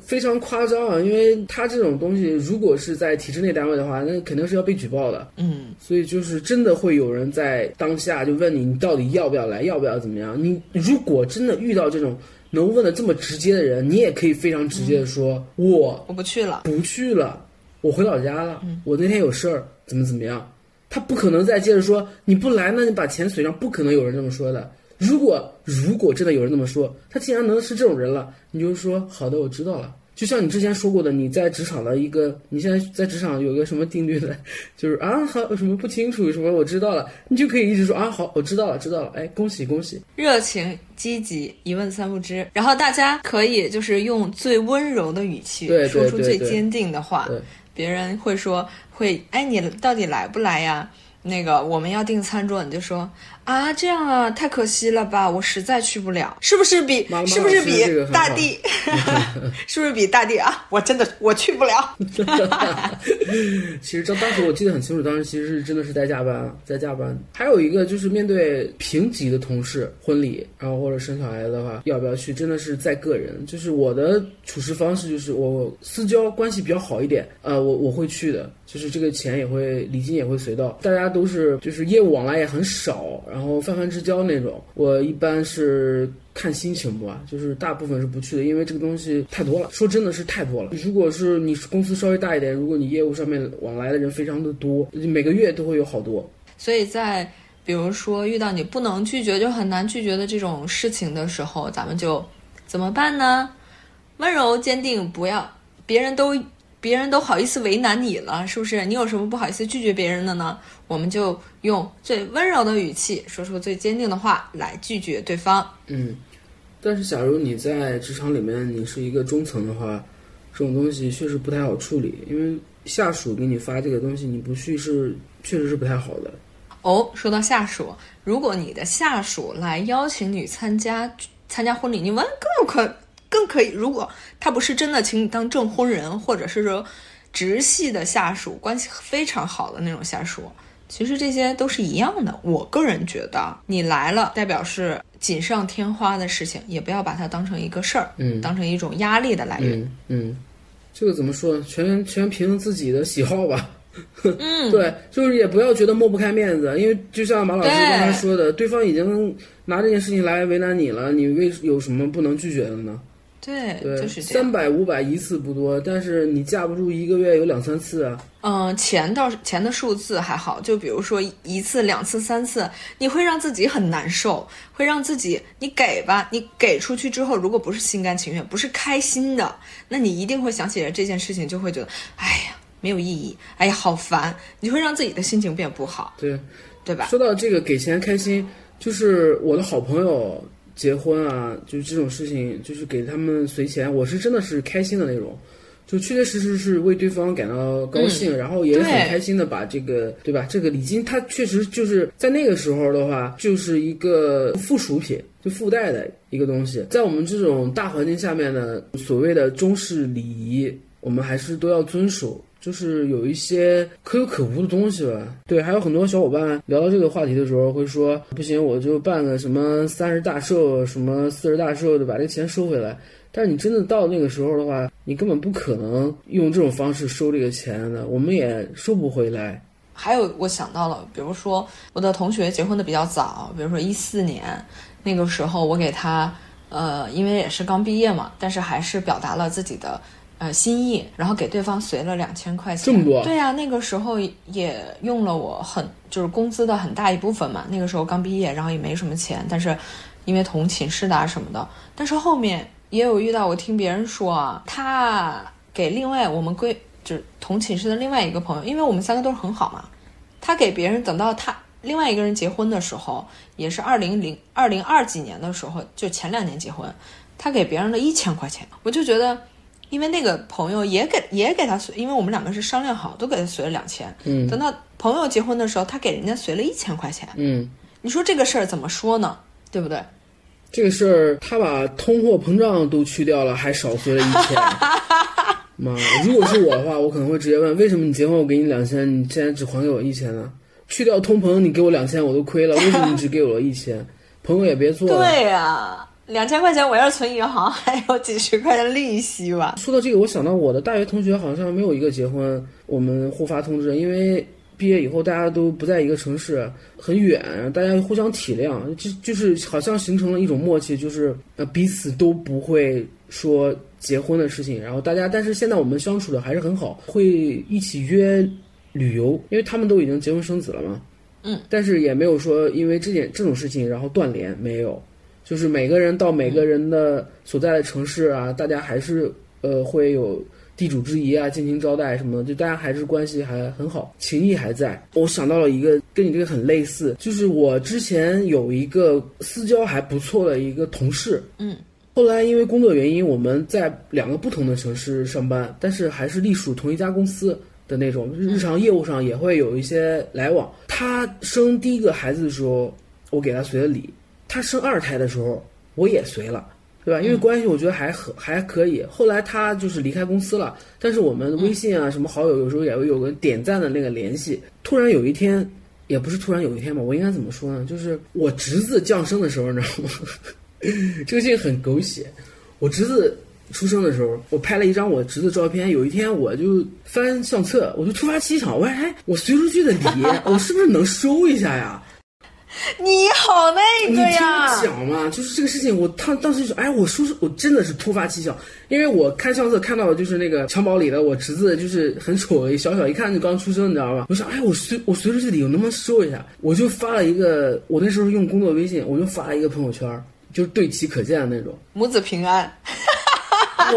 Speaker 1: 非常夸张啊，因为他这种东西，如果是在体制内单位的话，那肯定是要被举报的。
Speaker 2: 嗯，
Speaker 1: 所以就是真的会有人在当下就问你，你到底要不要来，要不要怎么样？你如果真的遇到这种能问的这么直接的人，你也可以非常直接的说，我
Speaker 2: 我不去了，
Speaker 1: 不去了，我回老家了，我那天有事儿，怎么怎么样。他不可能再接着说你不来，那你把钱随上，不可能有人这么说的。如果如果真的有人这么说，他既然能是这种人了，你就说好的，我知道了。就像你之前说过的，你在职场的一个，你现在在职场有个什么定律的，就是啊好什么不清楚什么我知道了，你就可以一直说啊好我知道了知道了，哎恭喜恭喜，
Speaker 2: 热情积极，一问三不知，然后大家可以就是用最温柔的语气说出最坚定的话，别人会说。会哎，你到底来不来呀？那个我们要订餐桌，你就说啊，这样啊，太可惜了吧，我实在去不了，是不是比 是不是比大地，是不是比大地啊？我真的我去不了。
Speaker 1: 其实当当时我记得很清楚，当时其实是真的是在加班，在加班。还有一个就是面对平级的同事婚礼，然后或者生小孩的话，要不要去，真的是在个人。就是我的处事方式就是我私交关系比较好一点，呃，我我会去的。就是这个钱也会礼金也会随到，大家都是就是业务往来也很少，然后泛泛之交那种。我一般是看心情吧，就是大部分是不去的，因为这个东西太多了。说真的是太多了。如果是你公司稍微大一点，如果你业务上面往来的人非常的多，每个月都会有好多。
Speaker 2: 所以在比如说遇到你不能拒绝就很难拒绝的这种事情的时候，咱们就怎么办呢？温柔坚定，不要别人都。别人都好意思为难你了，是不是？你有什么不好意思拒绝别人的呢？我们就用最温柔的语气，说出最坚定的话来拒绝对方。
Speaker 1: 嗯，但是假如你在职场里面，你是一个中层的话，这种东西确实不太好处理，因为下属给你发这个东西，你不去是确实是不太好的。
Speaker 2: 哦，说到下属，如果你的下属来邀请你参加参加婚礼，你问更有可。更可以，如果他不是真的请你当证婚人，或者是说直系的下属，关系非常好的那种下属，其实这些都是一样的。我个人觉得，你来了，代表是锦上添花的事情，也不要把它当成一个事儿，
Speaker 1: 嗯
Speaker 2: 当成一种压力的来源。
Speaker 1: 嗯嗯，这个怎么说？全全凭自己的喜好吧。嗯，对，就是也不要觉得抹不开面子，因为就像马老师刚才说的，对方已经拿这件事情来为难你了，你为有什么不能拒绝的呢？
Speaker 2: 对，
Speaker 1: 对，
Speaker 2: 就是这样。
Speaker 1: 三百五百一次不多，但是你架不住一个月有两三次啊。
Speaker 2: 嗯，钱倒是钱的数字还好，就比如说一次、两次、三次，你会让自己很难受，会让自己你给吧，你给出去之后，如果不是心甘情愿，不是开心的，那你一定会想起来这件事情，就会觉得，哎呀，没有意义，哎呀，好烦，你会让自己的心情变不好，
Speaker 1: 对，
Speaker 2: 对吧？
Speaker 1: 说到这个给钱开心，就是我的好朋友结婚啊，就是这种事情，就是给他们随钱，我是真的是开心的那种，就确确实实是为对方感到高兴，然后也很开心的把这个对吧？这个礼金，它确实就是在那个时候的话，就是一个附属品。就附带的一个东西，在我们这种大环境下面呢，所谓的中式礼仪，我们还是都要遵守。就是有一些可有可无的东西吧。对，还有很多小伙伴聊到这个话题的时候会说，不行，我就办个什么三十大寿、什么四十大寿的，把这个钱收回来。但是你真的到那个时候的话，你根本不可能用这种方式收这个钱的，我们也收不回来。
Speaker 2: 还有我想到了，比如说我的同学结婚的比较早，比如说一四年那个时候，我给他，呃，因为也是刚毕业嘛，但是还是表达了自己的呃心意，然后给对方随了两千块钱。
Speaker 1: 这么多
Speaker 2: 对呀、那个时候也用了我很就是工资的很大一部分嘛。那个时候刚毕业，然后也没什么钱，但是因为同寝室的啊什么的，但是后面也有遇到，我听别人说啊，他给另外我们闺就是同寝室的另外一个朋友，因为我们三个都是很好嘛，他给别人等到他另外一个人结婚的时候，也是二零零二零二几年的时候，就前两年结婚，他给别人了一千块钱，我就觉得。因为那个朋友也给也给他随，因为我们两个是商量好，都给他随了两千。
Speaker 1: 嗯
Speaker 2: 等到朋友结婚的时候，他给人家随了一千块钱。
Speaker 1: 嗯，
Speaker 2: 你说这个事儿怎么说呢？对不对？
Speaker 1: 这个事儿他把通货膨胀都去掉了，还少随了一千。妈，如果是我的话，我可能会直接问：为什么你结婚我给你两千，你现在只还给我一千呢？去掉通膨，你给我两千我都亏了，为什么你只给我了一千？朋友也别做了。
Speaker 2: 对呀、两千块钱我要存银行，还有几十块的利息吧。
Speaker 1: 说到这个，我想到我的大学同学好像没有一个结婚，我们互发通知，因为毕业以后大家都不在一个城市，很远，大家互相体谅，就就是好像形成了一种默契，就是呃彼此都不会说结婚的事情，然后大家，但是现在我们相处的还是很好，会一起约旅游，因为他们都已经结婚生子了嘛，
Speaker 2: 嗯，
Speaker 1: 但是也没有说因为这件这种事情然后断联，没有。就是每个人到每个人的所在的城市啊，大家还是呃会有地主之谊啊，进行招待什么的，就大家还是关系还很好，情谊还在。我想到了一个跟你这个很类似，就是我之前有一个私交还不错的一个同事，
Speaker 2: 嗯，
Speaker 1: 后来因为工作原因，我们在两个不同的城市上班，但是还是隶属同一家公司。的那种日常业务上也会有一些来往。他生第一个孩子的时候，我给他随了礼。他生二胎的时候，我也随了，对吧？因为关系我觉得还可还可以。后来他就是离开公司了，但是我们微信啊什么好友有时候也会有个点赞的那个联系。突然有一天，也不是突然有一天吧，我应该怎么说呢？就是我侄子降生的时候，你知道吗？这个事情很狗血。我侄子出生的时候，我拍了一张我侄子照片。有一天我就翻相册，我就突发奇想，我说哎，我随出去的礼，我是不是能收一下呀？
Speaker 2: 你好那
Speaker 1: 你听
Speaker 2: 个呀
Speaker 1: 我！讲嘛，就是这个事情，我他当时就说，哎，我说是我真的是突发奇想，因为我看相册看到的就是那个襁褓里的我侄子，就是很丑，小小一看就刚出生，你知道吧？我想，哎，我随我随着这里，我能不能收一下？我就发了一个，我那时候用工作微信，我就发了一个朋友圈，就是对其可见的那种。
Speaker 2: 母子平安，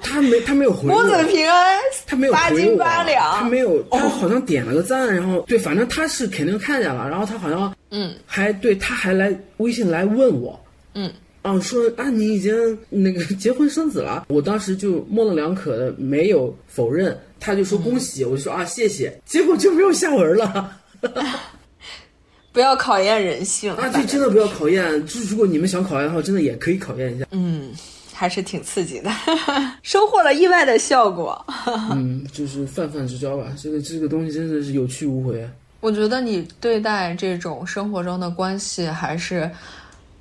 Speaker 1: 他没他没有回
Speaker 2: 母
Speaker 1: 我，
Speaker 2: 子平安，
Speaker 1: 他没有
Speaker 2: 八
Speaker 1: 回我，
Speaker 2: 斤八
Speaker 1: 他。没有，他好像点了个赞，然后对，反正他是肯定看见了，然后他好像
Speaker 2: 嗯。
Speaker 1: 还对他还来微信来问我，
Speaker 2: 嗯，
Speaker 1: 啊说啊你已经那个结婚生子了，我当时就模棱两可的没有否认，他就说恭喜，我就说啊谢谢，结果就没有下文了。
Speaker 2: 不要考验人性
Speaker 1: 啊，对真的不要考验，就是如果你们想考验的话，真的也可以考验一下。
Speaker 2: 嗯，还是挺刺激的，收获了意外的效果。
Speaker 1: 嗯，就是泛泛之交吧。这个这个东西真的是有去无回。
Speaker 2: 我觉得你对待这种生活中的关系，还是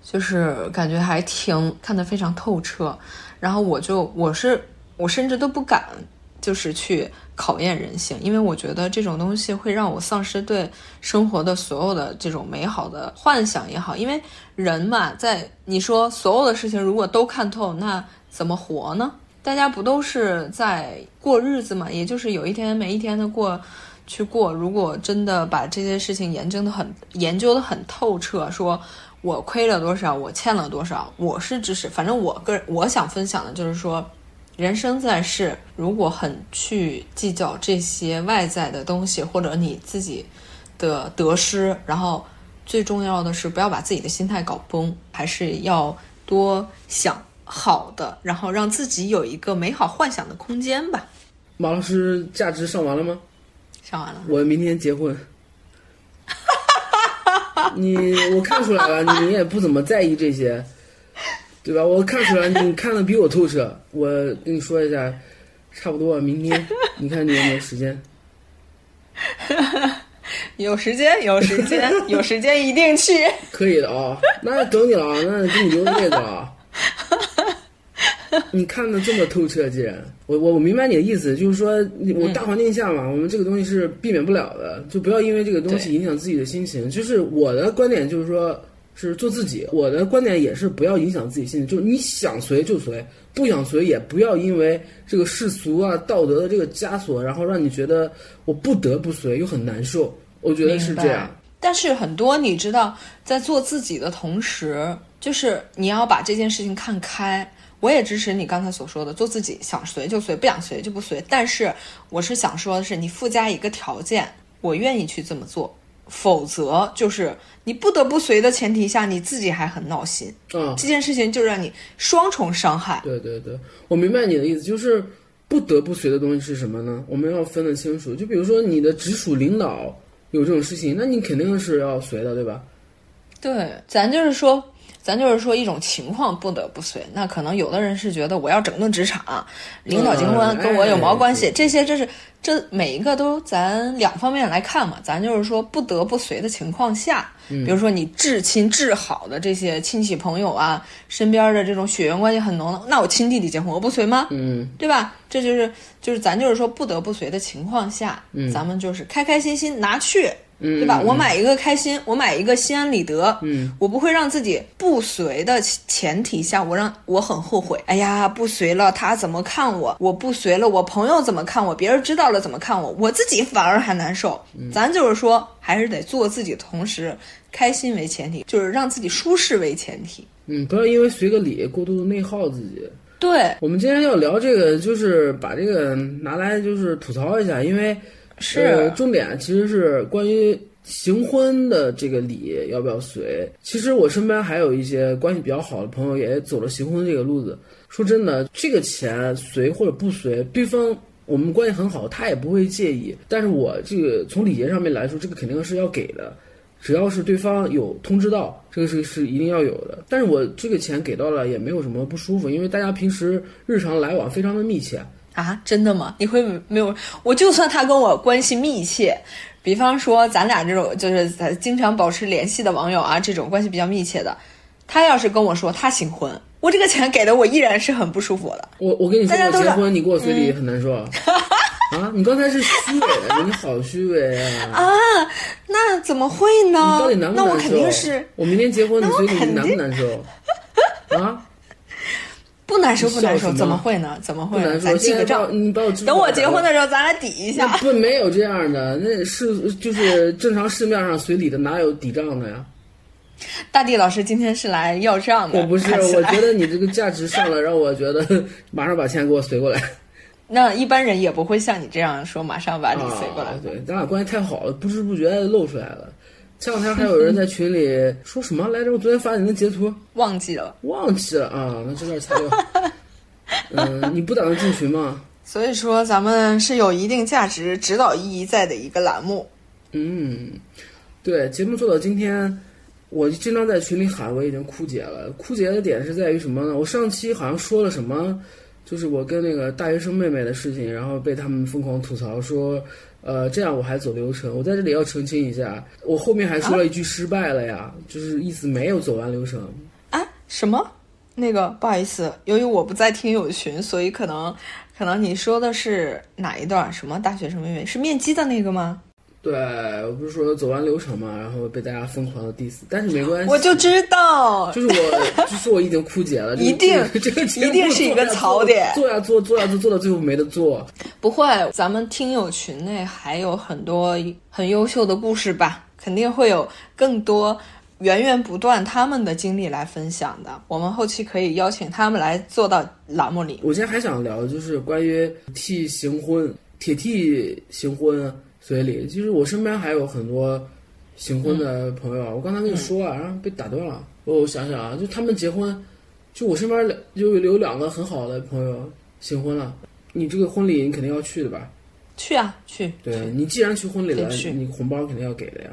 Speaker 2: 就是感觉还挺看得非常透彻。然后我就我是我甚至都不敢就是去考验人性，因为我觉得这种东西会让我丧失对生活的所有的这种美好的幻想也好。因为人嘛，在你说所有的事情如果都看透，那怎么活呢？大家不都是在过日子嘛？也就是有一天没一天的过。去过，如果真的把这些事情研究的很研究的很透彻，说我亏了多少，我欠了多少，我是支持。反正我个人我想分享的就是说，人生在世，如果很去计较这些外在的东西，或者你自己的得失，然后最重要的是不要把自己的心态搞崩，还是要多想好的，然后让自己有一个美好幻想的空间吧。
Speaker 1: 马老师，价值上完了吗？
Speaker 2: 上完了，
Speaker 1: 我明天结婚。你我看出来了，你也不怎么在意这些，对吧？我看出来你看的比我透彻。我跟你说一下，差不多明天，你看你有没有时间？
Speaker 2: 有时间，有时间，有时间一定去。
Speaker 1: 可以的啊，那等你了啊，那给你留位子啊。你看的这么透彻，既然我我我明白你的意思，就是说我大环境下嘛，我们这个东西是避免不了的，就不要因为这个东西影响自己的心情。就是我的观点就是说，是做自己。我的观点也是不要影响自己心情，就是你想随就随，不想随也不要因为这个世俗啊、道德的这个枷锁，然后让你觉得我不得不随又很难受。我觉得是这样。
Speaker 2: 但是很多你知道，在做自己的同时，就是你要把这件事情看开。我也支持你刚才所说的，做自己，想随就随，不想随就不随。但是，我是想说的是，你附加一个条件，我愿意去这么做，否则就是你不得不随的前提下，你自己还很闹心。
Speaker 1: 嗯，
Speaker 2: 这件事情就让你双重伤害。
Speaker 1: 对对对，我明白你的意思，就是不得不随的东西是什么呢？我们要分得清楚。就比如说你的直属领导有这种事情，那你肯定是要随的，对吧？
Speaker 2: 对，咱就是说。咱就是说一种情况不得不随，那可能有的人是觉得我要整顿职场，领导结婚跟我有毛关系？这些这是这每一个都咱两方面来看嘛。咱就是说不得不随的情况下，比如说你至亲至好的这些亲戚朋友啊，身边的这种血缘关系很浓的，那我亲弟弟结婚我不随吗？
Speaker 1: 嗯，
Speaker 2: 对吧？这就是就是咱就是说不得不随的情况下，咱们就是开开心心拿去。对吧？我买一个开心，我买一个心安理得。
Speaker 1: 嗯，
Speaker 2: 我不会让自己不随的前提下，我让我很后悔。哎呀，不随了，他怎么看我？我不随了，我朋友怎么看我？别人知道了怎么看我？我自己反而还难受。咱就是说，还是得做自己，同时开心为前提，就是让自己舒适为前提。
Speaker 1: 嗯，不要因为随个礼过度的内耗自己。
Speaker 2: 对，
Speaker 1: 我们今天要聊这个，就是把这个拿来就是吐槽一下，因为。
Speaker 2: 是
Speaker 1: 重点其实是关于行婚的这个礼要不要随。其实我身边还有一些关系比较好的朋友也走了行婚这个路子。说真的，这个钱随或者不随，对方我们关系很好，他也不会介意。但是我这个从礼节上面来说，这个肯定是要给的，只要是对方有通知到，这个是是一定要有的。但是我这个钱给到了也没有什么不舒服，因为大家平时日常来往非常的密切。
Speaker 2: 啊，真的吗？你会没有？我就算他跟我关系密切，比方说咱俩这种就是咱经常保持联系的网友啊，这种关系比较密切的，他要是跟我说他新婚，我这个钱给的我依然是很不舒服的。
Speaker 1: 我我跟你说，我结婚你给我随礼很难受啊！啊，你刚才是虚伪，你好虚伪啊！
Speaker 2: 啊，那怎么会呢？
Speaker 1: 到底难不
Speaker 2: 难受？那我肯定是，
Speaker 1: 我明天结婚你随礼难不难受？啊？
Speaker 2: 不难受不难受，怎么会呢？怎么会？咱
Speaker 1: 记
Speaker 2: 个账，
Speaker 1: 你把我
Speaker 2: 等我结婚的时候，咱俩抵一下。
Speaker 1: 不，没有这样的，那是就是正常市面上随礼的，哪有抵账的呀？
Speaker 2: 大地老师今天是来要账的。
Speaker 1: 我不是，我觉得你这个价值上了，让我觉得 马上把钱给我随过来。
Speaker 2: 那一般人也不会像你这样说，马上把礼随过来。
Speaker 1: 对，咱俩关系太好了，不知不觉露出来了。前两天还有人在群里说什么来着？我昨天发你的截图，
Speaker 2: 忘记了，
Speaker 1: 忘记了啊！那这段擦掉。嗯，你不打算进群吗？
Speaker 2: 所以说，咱们是有一定价值、指导意义在的一个栏目。
Speaker 1: 嗯，对，节目做到今天，我经常在群里喊，我已经枯竭了。枯竭的点是在于什么呢？我上期好像说了什么，就是我跟那个大学生妹妹的事情，然后被他们疯狂吐槽说，呃，这样我还走流程。我在这里要澄清一下，我后面还说了一句失败了呀，就是意思没有走完流程。
Speaker 2: 啊？什么？那个不好意思，由于我不在听友群，所以可能可能你说的是哪一段？什么大学生妹妹是面基的那个吗？
Speaker 1: 对，我不是说走完流程嘛，然后被大家疯狂的 diss，但是没关系，
Speaker 2: 我就知道，
Speaker 1: 就是我，就是我已经枯竭了，
Speaker 2: 一定
Speaker 1: 这个
Speaker 2: 一定是一个槽点，
Speaker 1: 做呀做，做呀做，做到最后没得做。
Speaker 2: 不会，咱们听友群内还有很多很优秀的故事吧，肯定会有更多源源不断他们的经历来分享的。我们后期可以邀请他们来做到栏目里。
Speaker 1: 我现在还想聊，就是关于替行婚，铁替行婚。随礼，其实我身边还有很多行婚的朋友，我刚才跟你说啊，然后被打断了。我想想啊，就他们结婚，就我身边两就有两个很好的朋友行婚了。你这个婚礼你肯定要去的吧？
Speaker 2: 去啊，去。
Speaker 1: 对你既然去婚礼了，你红包肯定要给的呀。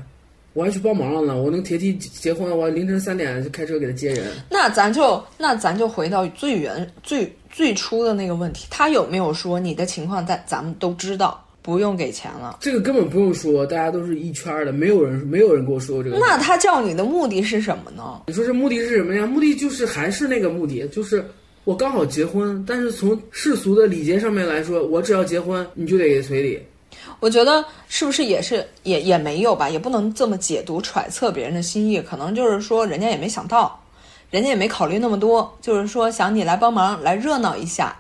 Speaker 1: 我还去帮忙了呢，我那个铁梯结婚，我凌晨三点就开车给他接人。
Speaker 2: 那咱就那咱就回到最原最最初的那个问题，他有没有说你的情况在咱们都知道？不用给钱了，
Speaker 1: 这个根本不用说，大家都是一圈的，没有人没有人跟我说这个。
Speaker 2: 那他叫你的目的是什么呢？
Speaker 1: 你说这目的是什么呀？目的就是还是那个目的，就是我刚好结婚，但是从世俗的礼节上面来说，我只要结婚你就得给随礼。
Speaker 2: 我觉得是不是也是也也没有吧，也不能这么解读揣测别人的心意，可能就是说人家也没想到，人家也没考虑那么多，就是说想你来帮忙来热闹一下，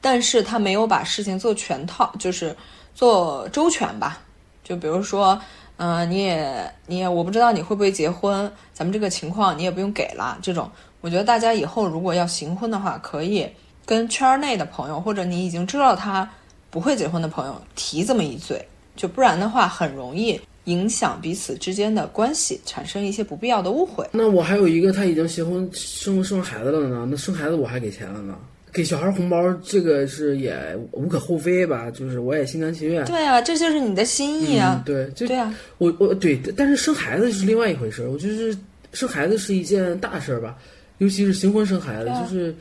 Speaker 2: 但是他没有把事情做全套，就是。做周全吧，就比如说，嗯，你也你也，我不知道你会不会结婚，咱们这个情况你也不用给了。这种，我觉得大家以后如果要行婚的话，可以跟圈内的朋友，或者你已经知道他不会结婚的朋友提这么一嘴，就不然的话，很容易影响彼此之间的关系，产生一些不必要的误会。
Speaker 1: 那我还有一个，他已经结婚生生孩子了呢，那生孩子我还给钱了呢。给小孩红包，这个是也无可厚非吧？就是我也心甘情愿。
Speaker 2: 对啊，这就是你的心意啊。
Speaker 1: 对，就
Speaker 2: 对啊。
Speaker 1: 我我对，但是生孩子是另外一回事。我就是生孩子是一件大事儿吧，尤其是新婚生孩子，就是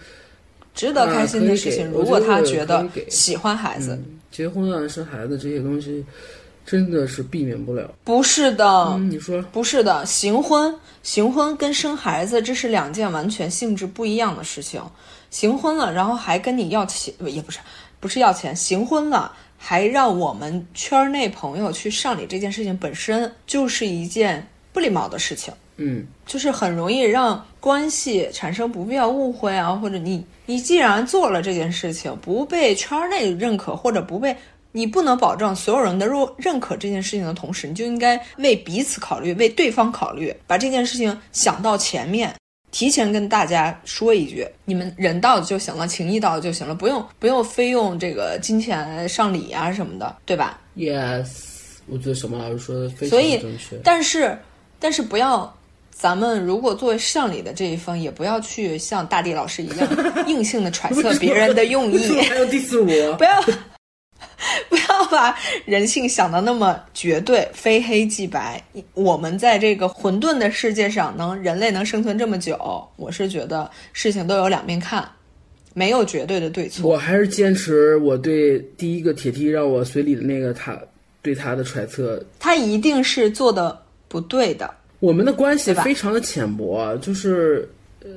Speaker 2: 值得开心的事情。如果他觉得喜欢孩子，
Speaker 1: 结婚啊、生孩子这些东西，真的是避免不了。
Speaker 2: 不是的，
Speaker 1: 你说
Speaker 2: 不是的，行婚行婚跟生孩子这是两件完全性质不一样的事情。行婚了，然后还跟你要钱，也不是，不是要钱。行婚了，还让我们圈内朋友去上礼，这件事情本身就是一件不礼貌的事情。
Speaker 1: 嗯，
Speaker 2: 就是很容易让关系产生不必要误会啊，或者你你既然做了这件事情，不被圈内认可，或者不被你不能保证所有人的认认可这件事情的同时，你就应该为彼此考虑，为对方考虑，把这件事情想到前面。提前跟大家说一句，你们人到就行了，情谊到就行了，不用不用非用这个金钱上礼啊什么的，对吧
Speaker 1: ？Yes，我觉得小毛老师说的非常正确。
Speaker 2: 但是但是不要，咱们如果作为上礼的这一方，也不要去像大地老师一样硬性的揣测 别人的用意，
Speaker 1: 还有第四我，
Speaker 2: 不要。不要把人性想的那么绝对，非黑即白。我们在这个混沌的世界上，能人类能生存这么久，我是觉得事情都有两面看，没有绝对的对错。
Speaker 1: 我还是坚持我对第一个铁梯让我随礼的那个他对他的揣测，
Speaker 2: 他一定是做的不对的。
Speaker 1: 我们的关系非常的浅薄，就是。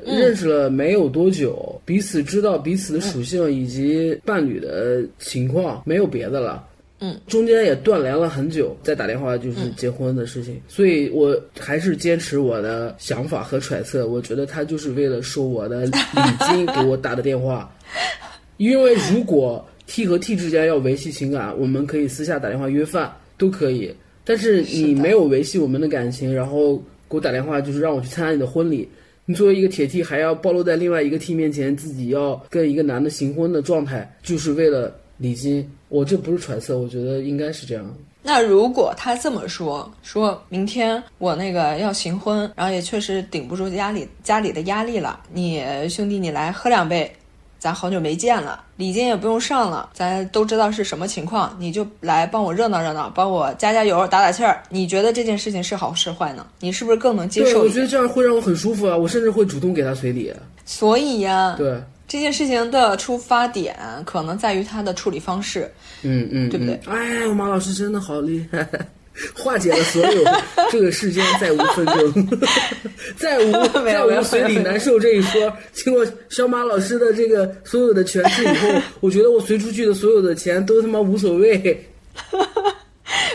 Speaker 1: 认识了没有多久，彼此知道彼此的属性以及伴侣的情况，没有别的了。
Speaker 2: 嗯，
Speaker 1: 中间也断联了很久，再打电话就是结婚的事情，所以我还是坚持我的想法和揣测。我觉得他就是为了收我的礼金给我打的电话，因为如果 T 和 T 之间要维系情感，我们可以私下打电话约饭都可以。但是你没有维系我们的感情，然后给我打电话就是让我去参加你的婚礼。你作为一个铁 T，还要暴露在另外一个 T 面前，自己要跟一个男的行婚的状态，就是为了礼金。我这不是揣测，我觉得应该是这样。
Speaker 2: 那如果他这么说，说明天我那个要行婚，然后也确实顶不住家里家里的压力了，你兄弟你来喝两杯，咱好久没见了，礼金也不用上了，咱都知道是什么情况，你就来帮我热闹热闹，帮我加加油、打打气儿。你觉得这件事情是好是坏呢？你是不是更能接
Speaker 1: 对，
Speaker 2: 受
Speaker 1: 我？觉得这样会让我很舒服啊，我甚至会主动给他随礼。
Speaker 2: 所以呀，
Speaker 1: 对，
Speaker 2: 这件事情的出发点可能在于他的处理方式。
Speaker 1: 嗯嗯，
Speaker 2: 对不对
Speaker 1: 嗯哎，马老师真的好厉害。化解了所有这个世间再无纷争，再无 再无随礼难受这一说。经过小马老师的这个所有的诠释以后，我觉得我随出去的所有的钱都他妈无所谓。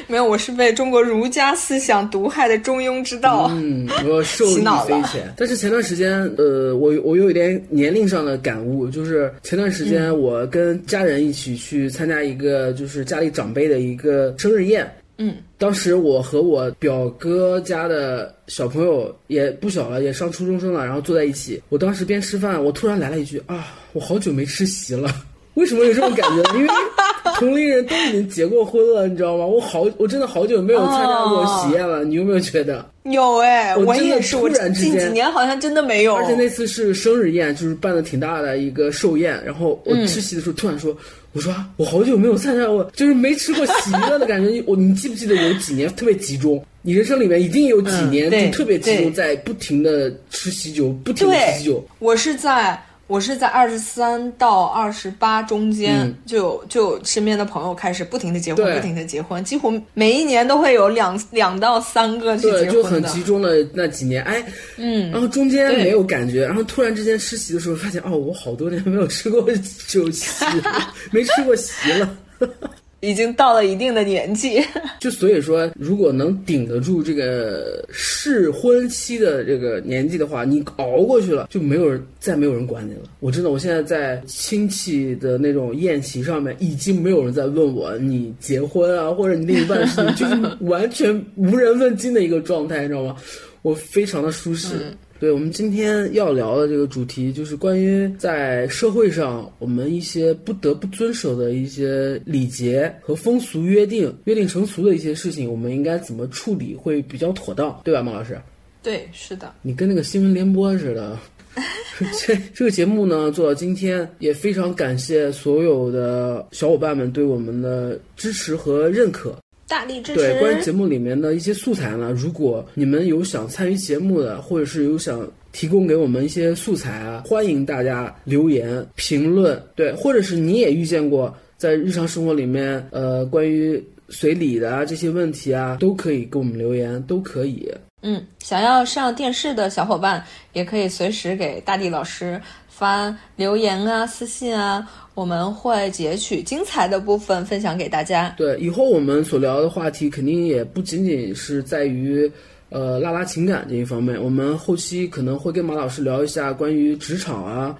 Speaker 2: 没有，我是被中国儒家思想毒害的中庸之道。
Speaker 1: 嗯，我受益匪浅。但是前段时间，呃，我我有一点年龄上的感悟，就是前段时间我跟家人一起去参加一个就是家里长辈的一个生日宴。
Speaker 2: 嗯，
Speaker 1: 当时我和我表哥家的小朋友也不小了，也上初中生了，然后坐在一起。我当时边吃饭，我突然来了一句啊，我好久没吃席了。为什么有这种感觉呢？因为 同龄人都已经结过婚了，你知道吗？我好，我真的好久没有参加过喜宴了。你有没有觉得？
Speaker 2: 有哎，
Speaker 1: 我真的
Speaker 2: 也是，我
Speaker 1: 突然之
Speaker 2: 近几
Speaker 1: 间
Speaker 2: 年好像真的没有。
Speaker 1: 而且那次是生日宴，就是办的挺大的一个寿宴。然后我吃席的时候，突然说：“我说啊我好久没有参加过，就是没吃过席了的感觉。我你记不记得有几年特别集中？你人生里面一定有几年就特别集中在不停的吃喜酒，不停的吃喜酒。
Speaker 2: 我是在我是在二十三到二十八中间，
Speaker 1: 嗯
Speaker 2: 就就身边的朋友开始不停的结婚，不停的结婚，几乎每一年都会有两两到三个去
Speaker 1: 对，
Speaker 2: 结婚的。
Speaker 1: 就很集中的那几年，哎，
Speaker 2: 嗯，
Speaker 1: 然后中间没有感觉，然后突然之间吃席的时候，发现哦，我好多年没有吃过酒席，没吃过席了。
Speaker 2: 已经到了一定的年纪。
Speaker 1: 就所以说，如果能顶得住这个适婚期的这个年纪的话，你熬过去了，就没有人再没有人管你了。我真的，我现在在亲戚的那种宴席上面，已经没有人在问我你结婚啊，或者你另一半的事情，就是完全无人问津的一个状态，你知道吗？我非常的舒适。对我们今天要聊的这个主题，就是关于在社会上我们一些不得不遵守的一些礼节和风俗约定、约定成俗的一些事情，我们应该怎么处理会比较妥当，对吧，孟老师？
Speaker 2: 对，是的，
Speaker 1: 你跟那个新闻联播似的。这这个节目呢，做到今天也非常感谢所有的小伙伴们对我们的支持和认可。
Speaker 2: 大力支持。
Speaker 1: 对，关于节目里面的一些素材呢，如果你们有想参与节目的，或者是有想提供给我们一些素材啊，欢迎大家留言评论。对，或者是你也遇见过在日常生活里面，呃，关于随礼的啊这些问题啊，都可以给我们留言，都可以。
Speaker 2: 嗯，想要上电视的小伙伴也可以随时给大地老师发留言啊、私信啊，我们会截取精彩的部分分享给大家。
Speaker 1: 对，以后我们所聊的话题肯定也不仅仅是在于。呃，拉拉情感这一方面，我们后期可能会跟马老师聊一下关于职场啊，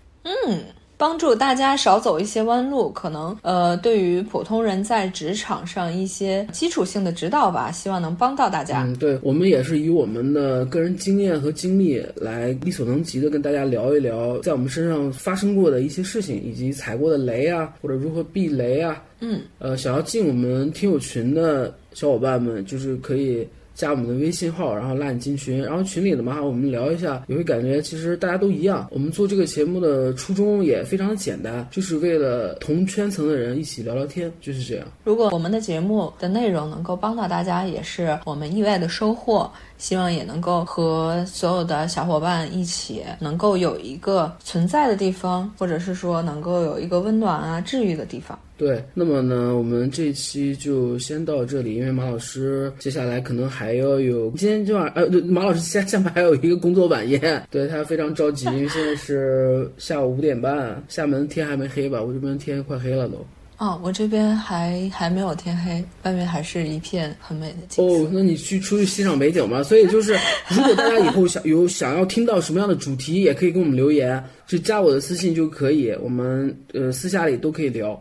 Speaker 2: 帮助大家少走一些弯路，可能呃，对于普通人在职场上一些基础性的指导吧，希望能帮到大家。
Speaker 1: 嗯，对，我们也是以我们的个人经验和经历来力所能及的跟大家聊一聊在我们身上发生过的一些事情，以及踩过的雷啊，或者如何避雷啊。
Speaker 2: 嗯，
Speaker 1: 呃，想要进我们听友群的小伙伴们，就是可以。加我们的微信号，然后拉你进群，然后群里的嘛，我们聊一下，也会感觉其实大家都一样。我们做这个节目的初衷也非常简单，就是为了同圈层的人一起聊聊天，就是这样。
Speaker 2: 如果我们的节目的内容能够帮到大家，也是我们意外的收获。希望也能够和所有的小伙伴一起，能够有一个存在的地方，或者是说能够有一个温暖啊、治愈的地方。
Speaker 1: 对，那么呢，我们这期就先到这里，因为马老师接下来可能还要有，今天今晚呃，对，马老师下下面还有一个工作晚宴，对他非常着急，因为现在是下午五点半，厦门天还没黑吧？我这边天快黑了都。
Speaker 2: 哦，我这边还还没有天黑，外面还是一片很美的景色。
Speaker 1: 哦，那你去出去欣赏美景吧？所以就是，如果大家以后想有想要听到什么样的主题，也可以给我们留言，就加我的私信就可以，我们呃私下里都可以聊。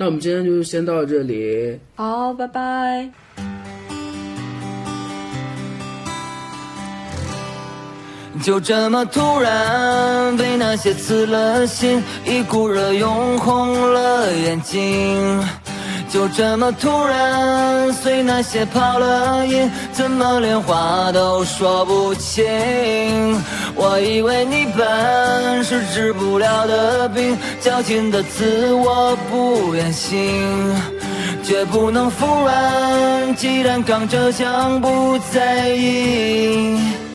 Speaker 1: 那我们今天就先到这里，
Speaker 2: 好，拜拜。
Speaker 3: 就这么突然被那些刺了心，一股热涌红了眼睛。就这么突然，随那些跑了音，怎么连话都说不清？我以为你本是治不了的病，矫情的词我不愿信，绝不能服软。既然刚着枪不在意。